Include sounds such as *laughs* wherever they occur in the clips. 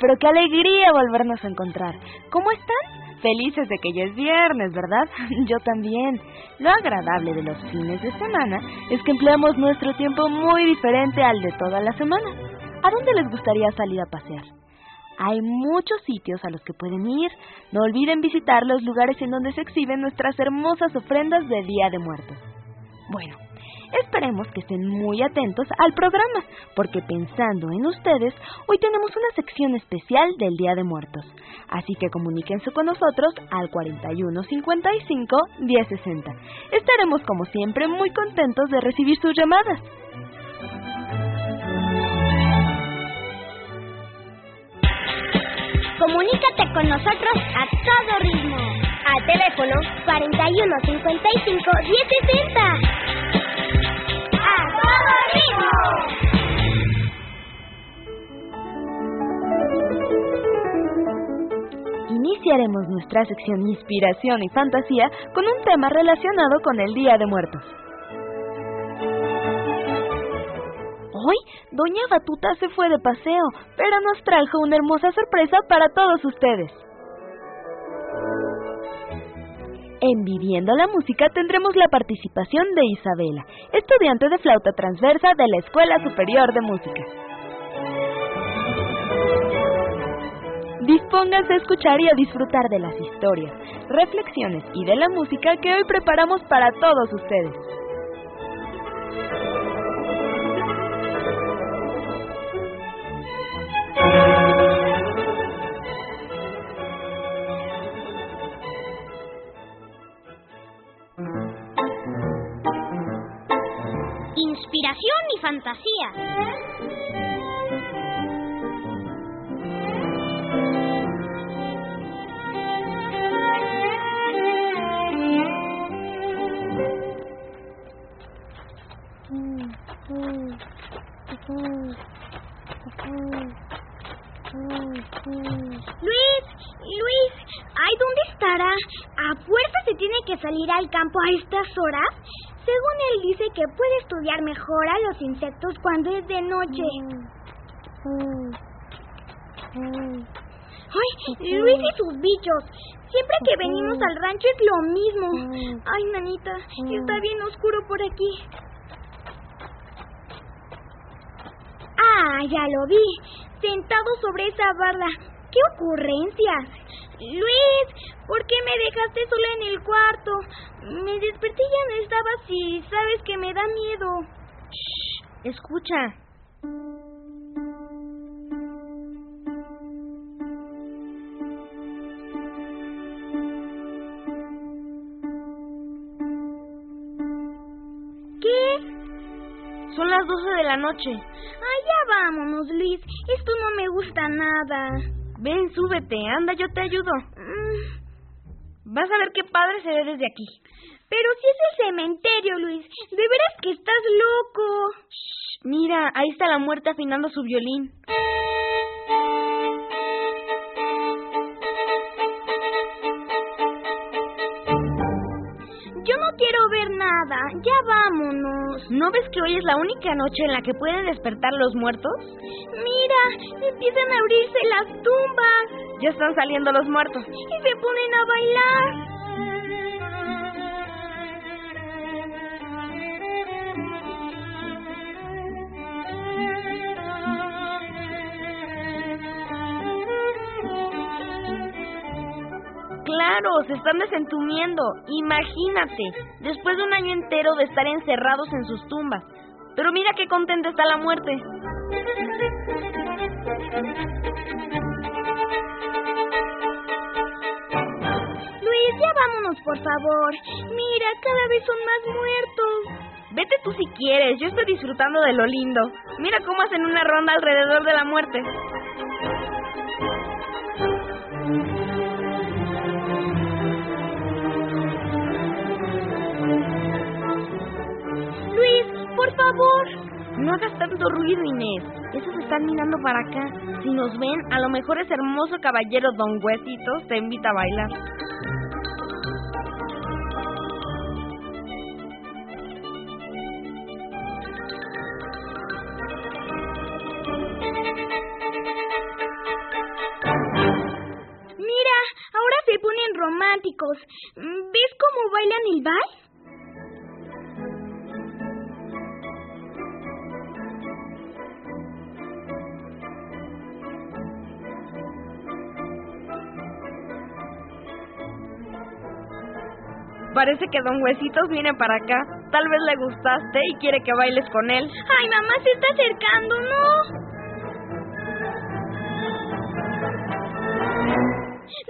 pero qué alegría volvernos a encontrar. ¿Cómo están? Felices de que ya es viernes, ¿verdad? *laughs* Yo también. Lo agradable de los fines de semana es que empleamos nuestro tiempo muy diferente al de toda la semana. ¿A dónde les gustaría salir a pasear? Hay muchos sitios a los que pueden ir. No olviden visitar los lugares en donde se exhiben nuestras hermosas ofrendas de Día de Muertos. Bueno, Esperemos que estén muy atentos al programa, porque pensando en ustedes, hoy tenemos una sección especial del Día de Muertos. Así que comuníquense con nosotros al 4155 1060. Estaremos como siempre muy contentos de recibir sus llamadas. Comunícate con nosotros a todo ritmo. Al teléfono 4155 1060. Iniciaremos nuestra sección Inspiración y Fantasía con un tema relacionado con el Día de Muertos. Hoy, Doña Batuta se fue de paseo, pero nos trajo una hermosa sorpresa para todos ustedes. En Viviendo la Música tendremos la participación de Isabela, estudiante de flauta transversa de la Escuela Superior de Música. Dispónganse a escuchar y a disfrutar de las historias, reflexiones y de la música que hoy preparamos para todos ustedes. Inspiración y fantasía. Luis, Luis, ¿ay dónde estará? ¿A fuerza se tiene que salir al campo a estas horas? Él dice que puede estudiar mejor a los insectos cuando es de noche. Ay, Luis y sus bichos. Siempre que venimos al rancho es lo mismo. Ay, nanita, está bien oscuro por aquí. Ah, ya lo vi. Sentado sobre esa barda. ¡Qué ocurrencias! Luis, ¿por qué me dejaste sola en el cuarto? Me desperté y ya no estabas y sabes que me da miedo. Shh, escucha. ¿Qué? Son las 12 de la noche. Ay, ya vámonos, Luis. Esto no me gusta nada. Ven, súbete, anda, yo te ayudo. Mm, Vas a ver qué padre se ve desde aquí. Pero si es el cementerio, Luis. De veras que estás loco. Shh, mira, ahí está la muerte afinando su violín. Yo no quiero ver nada. Ya. ¿No ves que hoy es la única noche en la que pueden despertar los muertos? Mira, empiezan a abrirse las tumbas Ya están saliendo los muertos. y se ponen a bailar. Claro, se están desentumiendo. Imagínate, después de un año entero de estar encerrados en sus tumbas. Pero mira qué contenta está la muerte. Luis, ya vámonos, por favor. Mira, cada vez son más muertos. Vete tú si quieres, yo estoy disfrutando de lo lindo. Mira cómo hacen una ronda alrededor de la muerte. Favor. No hagas tanto ruido, Inés. Esos están mirando para acá. Si nos ven, a lo mejor ese hermoso caballero Don Huesitos te invita a bailar. Parece que Don Huesitos viene para acá. Tal vez le gustaste y quiere que bailes con él. Ay, mamá se está acercando, ¿no?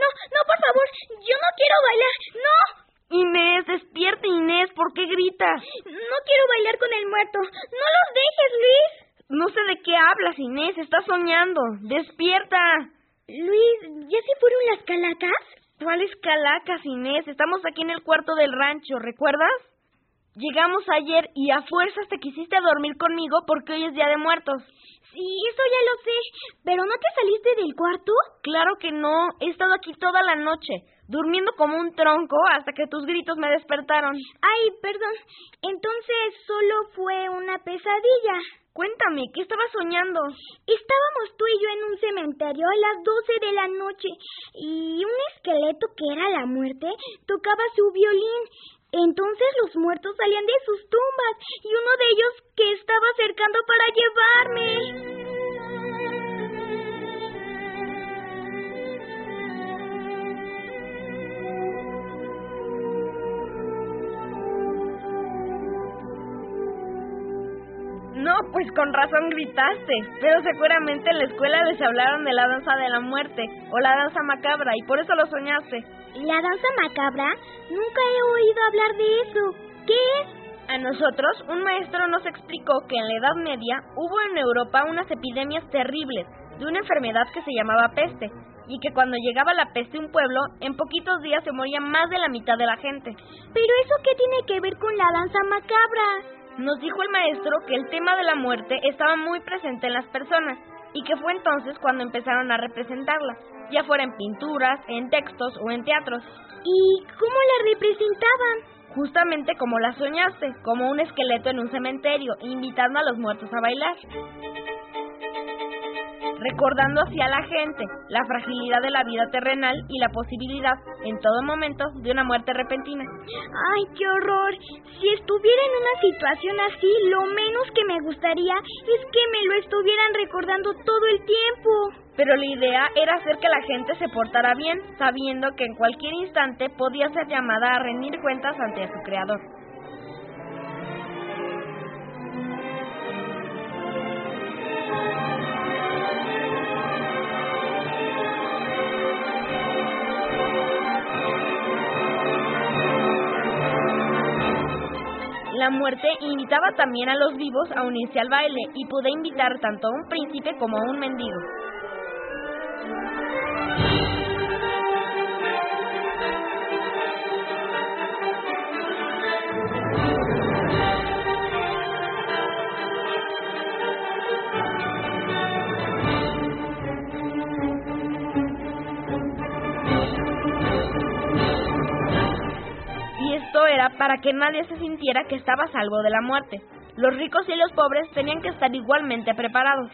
No, no, por favor, yo no quiero bailar, no. Inés, despierta, Inés, ¿por qué gritas? No quiero bailar con el muerto. No los dejes, Luis. No sé de qué hablas, Inés, estás soñando. Despierta. Luis, ¿ya se fueron las calacas? ¿Cuáles calacas, Inés? Estamos aquí en el cuarto del rancho, ¿recuerdas? Llegamos ayer y a fuerzas te quisiste dormir conmigo porque hoy es Día de Muertos. Sí, eso ya lo sé. ¿Pero no te saliste del cuarto? Claro que no. He estado aquí toda la noche, durmiendo como un tronco hasta que tus gritos me despertaron. Ay, perdón. Entonces solo fue una pesadilla. Cuéntame, ¿qué estabas soñando? Estábamos tú y yo en un cementerio a las doce de la noche y un esqueleto que era la muerte tocaba su violín. Entonces los muertos salían de sus tumbas y uno de ellos que estaba acercando para llevarme. No, pues con razón gritaste. Pero seguramente en la escuela les hablaron de la danza de la muerte o la danza macabra y por eso lo soñaste. ¿La danza macabra? Nunca he oído hablar de eso. ¿Qué es? A nosotros, un maestro nos explicó que en la Edad Media hubo en Europa unas epidemias terribles de una enfermedad que se llamaba peste y que cuando llegaba la peste a un pueblo, en poquitos días se moría más de la mitad de la gente. ¿Pero eso qué tiene que ver con la danza macabra? Nos dijo el maestro que el tema de la muerte estaba muy presente en las personas y que fue entonces cuando empezaron a representarla, ya fuera en pinturas, en textos o en teatros. ¿Y cómo la representaban? Justamente como la soñaste, como un esqueleto en un cementerio, invitando a los muertos a bailar recordando así a la gente la fragilidad de la vida terrenal y la posibilidad, en todo momento, de una muerte repentina. ¡Ay, qué horror! Si estuviera en una situación así, lo menos que me gustaría es que me lo estuvieran recordando todo el tiempo. Pero la idea era hacer que la gente se portara bien, sabiendo que en cualquier instante podía ser llamada a rendir cuentas ante su creador. La muerte invitaba también a los vivos a unirse al baile y pude invitar tanto a un príncipe como a un mendigo. Para que nadie se sintiera que estaba a salvo de la muerte. Los ricos y los pobres tenían que estar igualmente preparados.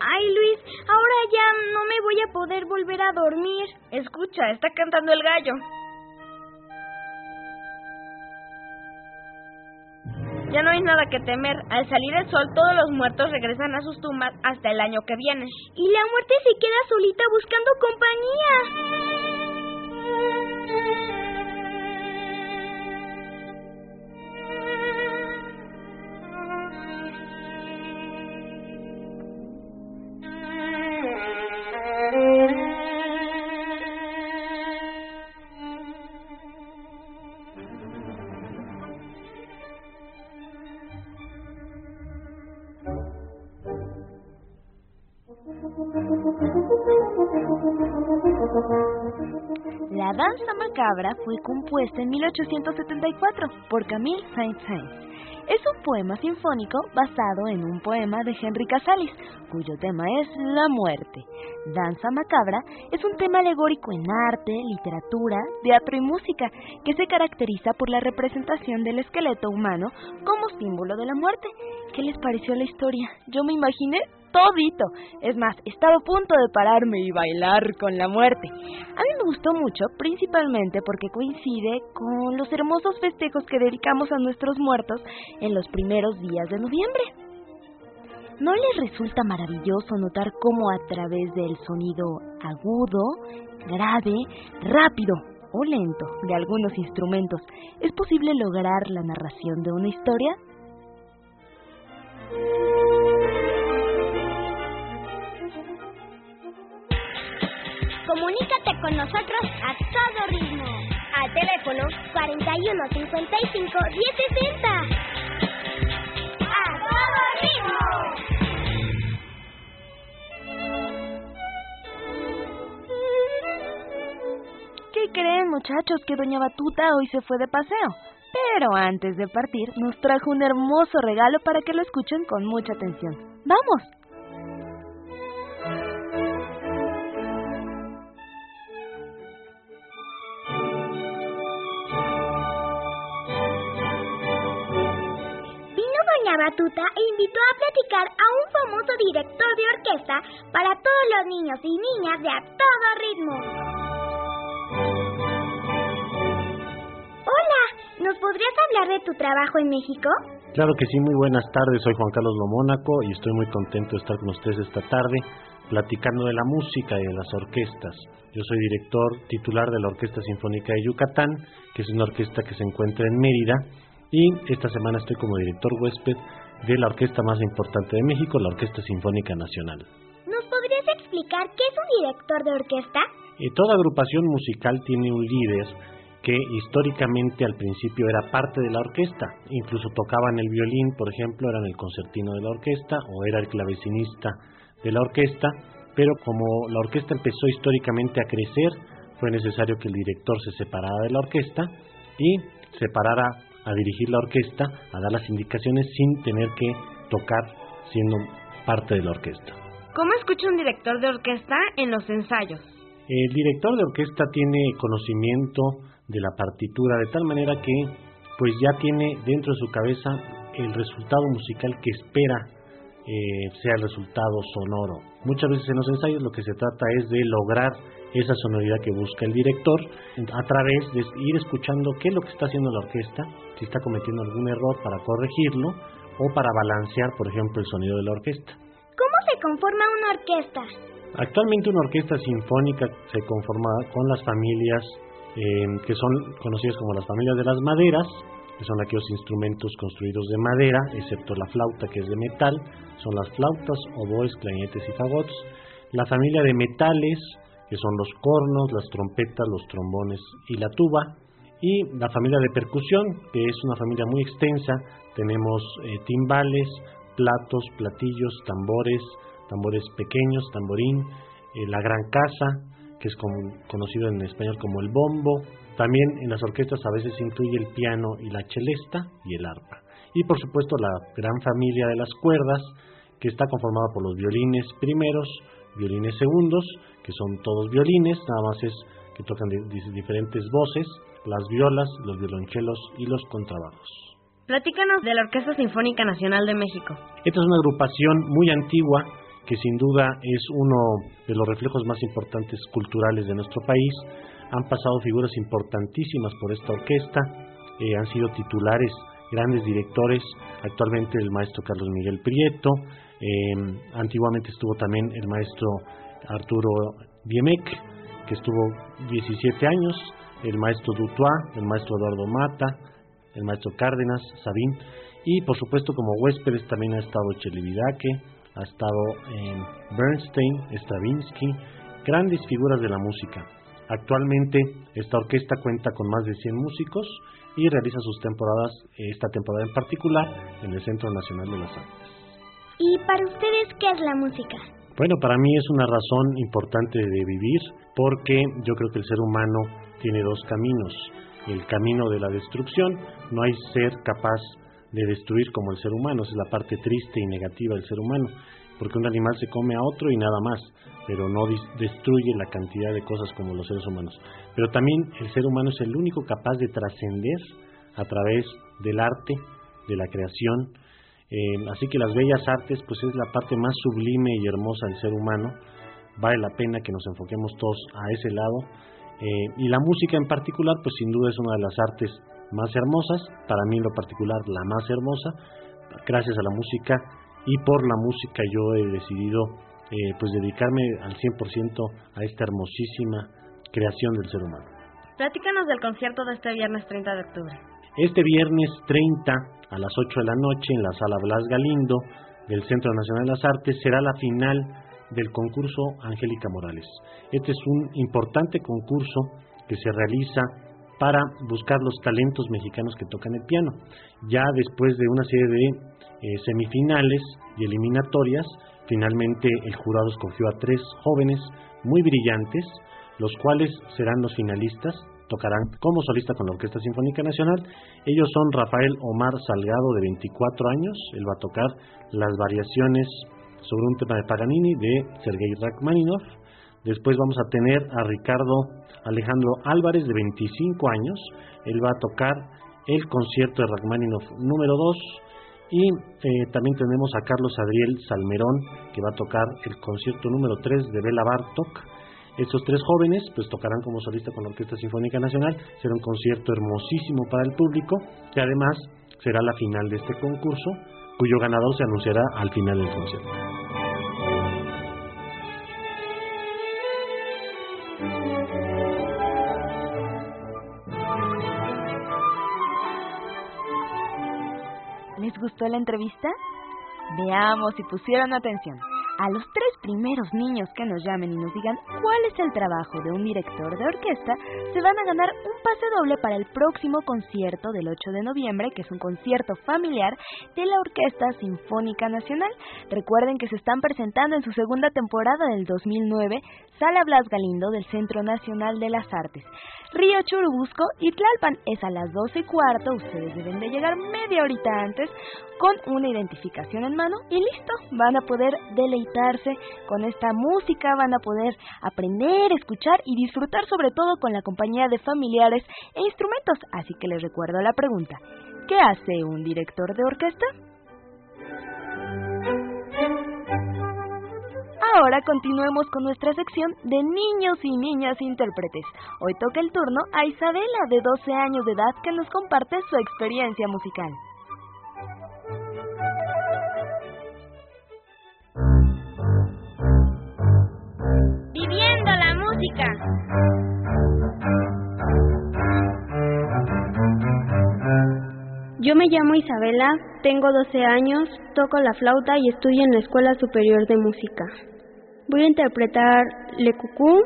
Ay, Luis, ahora ya no me voy a poder volver a dormir. Escucha, está cantando el gallo. Ya no hay nada que temer. Al salir el sol, todos los muertos regresan a sus tumbas hasta el año que viene. Y la muerte se queda solita buscando compañía. Macabra fue compuesta en 1874 por Camille Saint-Saëns. Es un poema sinfónico basado en un poema de Henry Casalis, cuyo tema es la muerte. Danza macabra es un tema alegórico en arte, literatura, teatro y música que se caracteriza por la representación del esqueleto humano como símbolo de la muerte. ¿Qué les pareció la historia? Yo me imaginé todito. Es más, estaba a punto de pararme y bailar con la muerte. A mí me gustó mucho, principalmente porque coincide con los hermosos festejos que dedicamos a nuestros muertos en los primeros días de noviembre. ¿No les resulta maravilloso notar cómo a través del sonido agudo, grave, rápido o lento de algunos instrumentos es posible lograr la narración de una historia? Comunícate con nosotros a todo ritmo. Al teléfono 41 55 1060. ¡A todo ritmo! ¿Qué creen muchachos que doña Batuta hoy se fue de paseo? Pero antes de partir nos trajo un hermoso regalo para que lo escuchen con mucha atención. ¡Vamos! Doña Batuta e invitó a platicar a un famoso director de orquesta para todos los niños y niñas de a todo ritmo. Hola, ¿nos podrías hablar de tu trabajo en México? Claro que sí, muy buenas tardes. Soy Juan Carlos Lomónaco y estoy muy contento de estar con ustedes esta tarde platicando de la música y de las orquestas. Yo soy director titular de la Orquesta Sinfónica de Yucatán, que es una orquesta que se encuentra en Mérida, y esta semana estoy como director huésped de la orquesta más importante de México, la Orquesta Sinfónica Nacional. ¿Nos podrías explicar qué es un director de orquesta? Eh, toda agrupación musical tiene un líder que históricamente al principio era parte de la orquesta, incluso tocaban el violín, por ejemplo, eran el concertino de la orquesta o era el clavecinista de la orquesta, pero como la orquesta empezó históricamente a crecer, fue necesario que el director se separara de la orquesta y se parara a dirigir la orquesta, a dar las indicaciones sin tener que tocar siendo parte de la orquesta. ¿Cómo escucha un director de orquesta en los ensayos? El director de orquesta tiene conocimiento de la partitura de tal manera que pues ya tiene dentro de su cabeza el resultado musical que espera eh, sea el resultado sonoro. Muchas veces en los ensayos lo que se trata es de lograr esa sonoridad que busca el director a través de ir escuchando qué es lo que está haciendo la orquesta, si está cometiendo algún error para corregirlo o para balancear, por ejemplo, el sonido de la orquesta. ¿Cómo se conforma una orquesta? Actualmente una orquesta sinfónica se conforma con las familias eh, que son conocidas como las familias de las maderas, que son aquellos instrumentos construidos de madera, excepto la flauta que es de metal, son las flautas, oboes, clarinetes y fagots. La familia de metales, que son los cornos, las trompetas, los trombones y la tuba. Y la familia de percusión, que es una familia muy extensa, tenemos eh, timbales, platos, platillos, tambores, tambores pequeños, tamborín, eh, la gran casa, que es como, conocido en español como el bombo. También en las orquestas a veces incluye el piano y la celesta y el arpa. Y por supuesto la gran familia de las cuerdas, que está conformada por los violines primeros, violines segundos, que son todos violines, nada más es que tocan di- diferentes voces, las violas, los violonchelos y los contrabajos. Platícanos de la Orquesta Sinfónica Nacional de México. Esta es una agrupación muy antigua que sin duda es uno de los reflejos más importantes culturales de nuestro país. Han pasado figuras importantísimas por esta orquesta, eh, han sido titulares grandes directores, actualmente el maestro Carlos Miguel Prieto, eh, antiguamente estuvo también el maestro Arturo Diemec, que estuvo 17 años, el maestro Dutois, el maestro Eduardo Mata, el maestro Cárdenas, Sabín, y por supuesto como huéspedes también ha estado Chelividaque, ha estado eh, Bernstein, Stravinsky, grandes figuras de la música. Actualmente esta orquesta cuenta con más de 100 músicos y realiza sus temporadas, esta temporada en particular, en el Centro Nacional de las Artes. ¿Y para ustedes qué es la música? Bueno, para mí es una razón importante de vivir porque yo creo que el ser humano tiene dos caminos. El camino de la destrucción, no hay ser capaz de destruir como el ser humano, esa es la parte triste y negativa del ser humano, porque un animal se come a otro y nada más, pero no destruye la cantidad de cosas como los seres humanos. Pero también el ser humano es el único capaz de trascender a través del arte, de la creación, Eh, así que las bellas artes pues es la parte más sublime y hermosa del ser humano. Vale la pena que nos enfoquemos todos a ese lado. Eh, y la música en particular pues sin duda es una de las artes más hermosas, para mí en lo particular la más hermosa. Gracias a la música y por la música yo he decidido eh, pues dedicarme al 100% a esta hermosísima creación del ser humano. Platícanos del concierto de este viernes 30 de octubre. Este viernes 30 a las 8 de la noche en la sala Blas Galindo del Centro Nacional de las Artes será la final del concurso Angélica Morales. Este es un importante concurso que se realiza para buscar los talentos mexicanos que tocan el piano. Ya después de una serie de eh, semifinales y eliminatorias, finalmente el jurado escogió a tres jóvenes muy brillantes, los cuales serán los finalistas tocarán como solista con la Orquesta Sinfónica Nacional. Ellos son Rafael Omar Salgado, de 24 años. Él va a tocar las variaciones sobre un tema de Paganini de Sergei Rachmaninoff. Después vamos a tener a Ricardo Alejandro Álvarez, de 25 años. Él va a tocar el concierto de Rachmaninoff número 2. Y eh, también tenemos a Carlos Adriel Salmerón, que va a tocar el concierto número 3 de Bela Bartok. Estos tres jóvenes pues tocarán como solista con la Orquesta Sinfónica Nacional, será un concierto hermosísimo para el público que además será la final de este concurso, cuyo ganador se anunciará al final del concierto. ¿Les gustó la entrevista? Veamos si pusieron atención a los tres primeros niños que nos llamen y nos digan cuál es el trabajo de un director de orquesta, se van a ganar un pase doble para el próximo concierto del 8 de noviembre, que es un concierto familiar de la Orquesta Sinfónica Nacional. Recuerden que se están presentando en su segunda temporada del 2009, Sala Blas Galindo del Centro Nacional de las Artes. Río Churubusco y Tlalpan es a las 12 y cuarto. Ustedes deben de llegar media horita antes con una identificación en mano y listo. Van a poder deleitarse con esta música, van a poder aprender, escuchar y disfrutar sobre todo con la compañía de familiares e instrumentos. Así que les recuerdo la pregunta. ¿Qué hace un director de orquesta? Ahora continuemos con nuestra sección de niños y niñas intérpretes. Hoy toca el turno a Isabela, de 12 años de edad, que nos comparte su experiencia musical. Viviendo la música. Yo me llamo Isabela, tengo 12 años, toco la flauta y estudio en la Escuela Superior de Música. Voy a interpretar Le Cucú,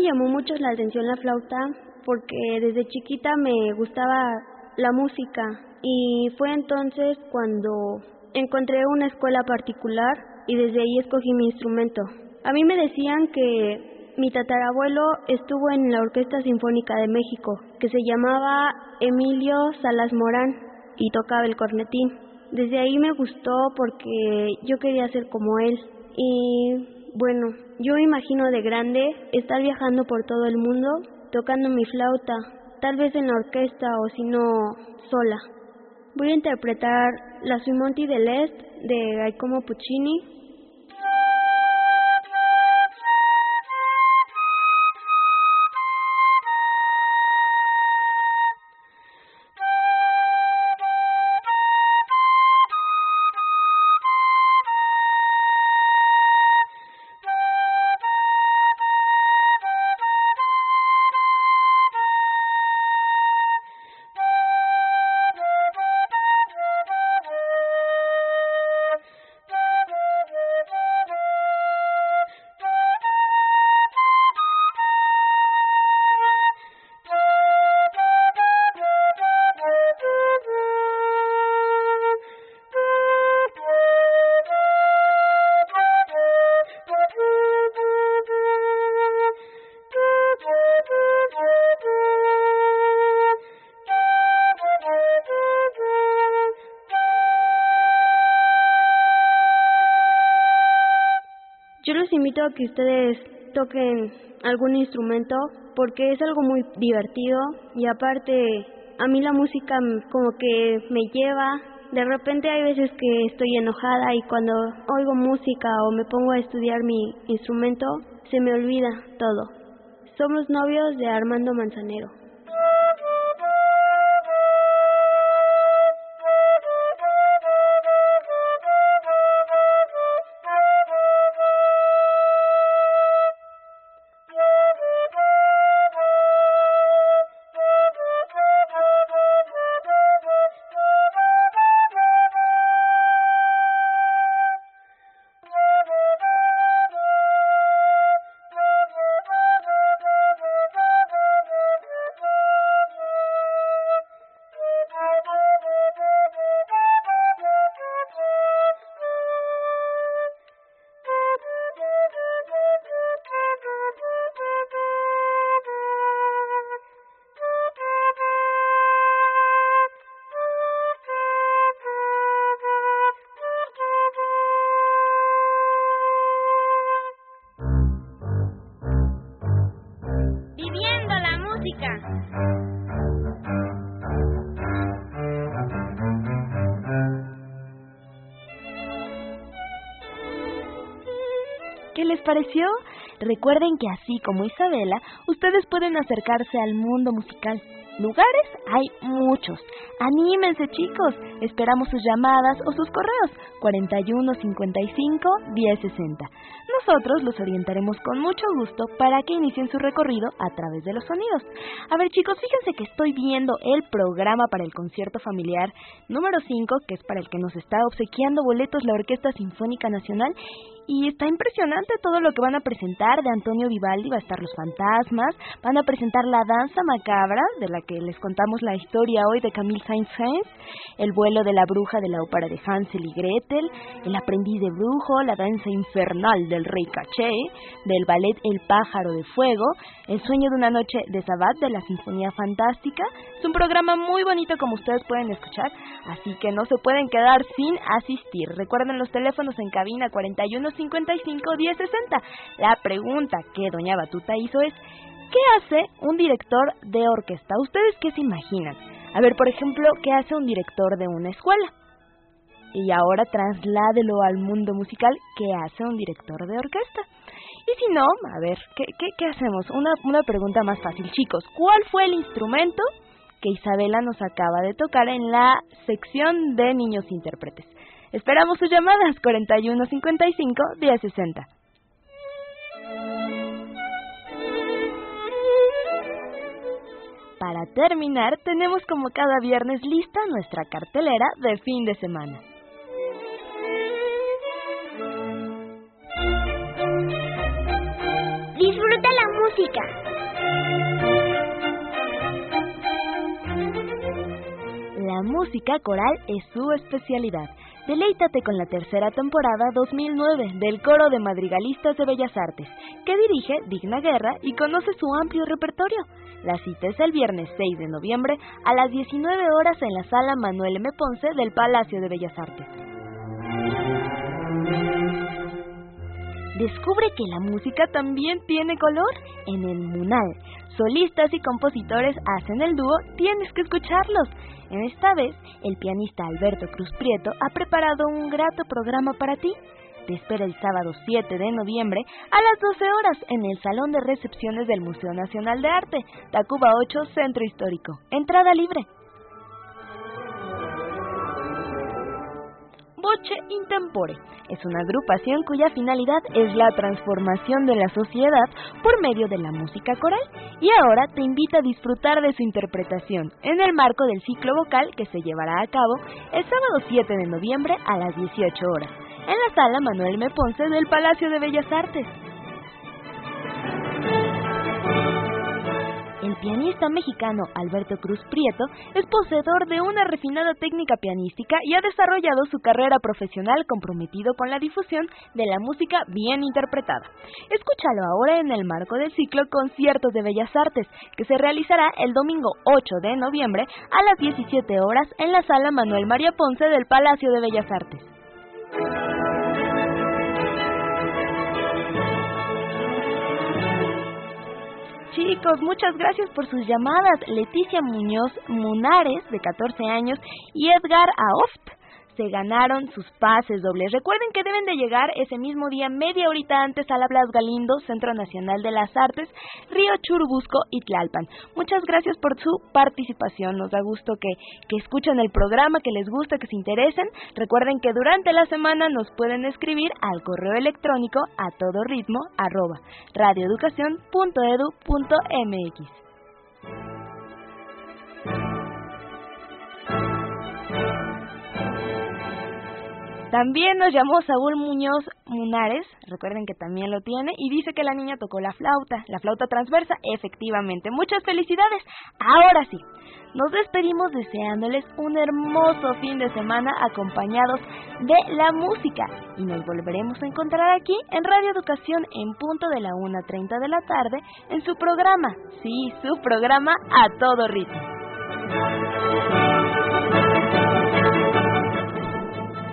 llamó mucho la atención la flauta porque desde chiquita me gustaba la música y fue entonces cuando encontré una escuela particular y desde ahí escogí mi instrumento. A mí me decían que mi tatarabuelo estuvo en la Orquesta Sinfónica de México, que se llamaba Emilio Salas Morán y tocaba el cornetín. Desde ahí me gustó porque yo quería ser como él y bueno, yo imagino de grande estar viajando por todo el mundo tocando mi flauta, tal vez en la orquesta o si no sola. Voy a interpretar la Suimonti del Est de Giacomo Puccini Yo los invito a que ustedes toquen algún instrumento porque es algo muy divertido y aparte a mí la música como que me lleva. De repente hay veces que estoy enojada y cuando oigo música o me pongo a estudiar mi instrumento se me olvida todo. Somos novios de Armando Manzanero. Recuerden que así como Isabela, ustedes pueden acercarse al mundo musical. Lugares hay muchos. Anímense, chicos. Esperamos sus llamadas o sus correos 41 55 10 60. Nosotros los orientaremos con mucho gusto para que inicien su recorrido a través de los sonidos. A ver, chicos, fíjense que estoy viendo el programa para el concierto familiar número 5, que es para el que nos está obsequiando boletos la Orquesta Sinfónica Nacional y está impresionante todo lo que van a presentar de Antonio Vivaldi, va a estar Los Fantasmas, van a presentar La Danza Macabra, de la que les contamos la historia hoy de Camille Saint-Saëns, El vuelo de la bruja de la ópera de Hansel y Gretel, El aprendiz de brujo, La danza infernal del rey Caché, del ballet El pájaro de fuego, El sueño de una noche de Sabat de la Sinfonía Fantástica. Es un programa muy bonito como ustedes pueden escuchar, así que no se pueden quedar sin asistir. Recuerden los teléfonos en cabina 41 55 10 60. La pregunta que doña Batuta hizo es, ¿qué hace un director de orquesta? ¿Ustedes qué se imaginan? A ver, por ejemplo, ¿qué hace un director de una escuela? Y ahora trasládelo al mundo musical, ¿qué hace un director de orquesta? Y si no, a ver, ¿qué, qué, qué hacemos? Una, una pregunta más fácil, chicos. ¿Cuál fue el instrumento que Isabela nos acaba de tocar en la sección de niños intérpretes? Esperamos sus llamadas 4155 1060. Para terminar, tenemos como cada viernes lista nuestra cartelera de fin de semana. Disfruta la música. La música coral es su especialidad. Deleítate con la tercera temporada 2009 del Coro de Madrigalistas de Bellas Artes, que dirige Digna Guerra y conoce su amplio repertorio. La cita es el viernes 6 de noviembre a las 19 horas en la sala Manuel M. Ponce del Palacio de Bellas Artes. Descubre que la música también tiene color en el Munal. Solistas y compositores hacen el dúo, tienes que escucharlos. En esta vez, el pianista Alberto Cruz Prieto ha preparado un grato programa para ti. Te espera el sábado 7 de noviembre a las 12 horas en el Salón de Recepciones del Museo Nacional de Arte, Tacuba 8, Centro Histórico. Entrada libre. Voce Intempore es una agrupación cuya finalidad es la transformación de la sociedad por medio de la música coral y ahora te invita a disfrutar de su interpretación en el marco del ciclo vocal que se llevará a cabo el sábado 7 de noviembre a las 18 horas en la sala Manuel M. Ponce del Palacio de Bellas Artes. Pianista mexicano Alberto Cruz Prieto es poseedor de una refinada técnica pianística y ha desarrollado su carrera profesional comprometido con la difusión de la música bien interpretada. Escúchalo ahora en el marco del ciclo Conciertos de Bellas Artes, que se realizará el domingo 8 de noviembre a las 17 horas en la sala Manuel María Ponce del Palacio de Bellas Artes. Chicos, muchas gracias por sus llamadas. Leticia Muñoz Munares, de 14 años, y Edgar Aoft se ganaron sus pases dobles. Recuerden que deben de llegar ese mismo día, media horita antes, a la Blas Galindo, Centro Nacional de las Artes, Río Churubusco y Tlalpan. Muchas gracias por su participación. Nos da gusto que, que escuchen el programa, que les gusta, que se interesen. Recuerden que durante la semana nos pueden escribir al correo electrónico a todo ritmo arroba radioeducación.edu.mx. También nos llamó Saúl Muñoz Munares, recuerden que también lo tiene, y dice que la niña tocó la flauta, la flauta transversa, efectivamente. Muchas felicidades. Ahora sí, nos despedimos deseándoles un hermoso fin de semana acompañados de la música y nos volveremos a encontrar aquí en Radio Educación en punto de la 1.30 de la tarde en su programa, sí, su programa a todo ritmo.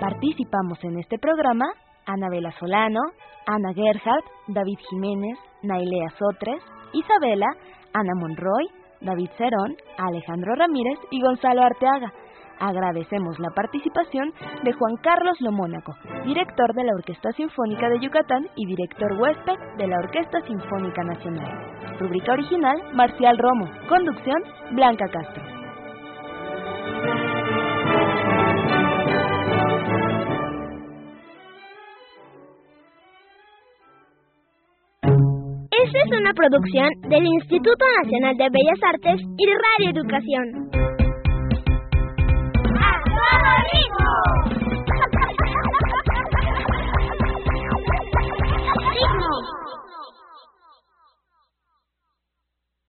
Participamos en este programa Anabela Solano, Ana Gerhardt, David Jiménez, Nailea Sotres, Isabela, Ana Monroy, David Cerón, Alejandro Ramírez y Gonzalo Arteaga. Agradecemos la participación de Juan Carlos Lomónaco, director de la Orquesta Sinfónica de Yucatán y director huésped de la Orquesta Sinfónica Nacional. Rubrica original, Marcial Romo. Conducción, Blanca Castro. Esta es una producción del Instituto Nacional de Bellas Artes y Radio Educación.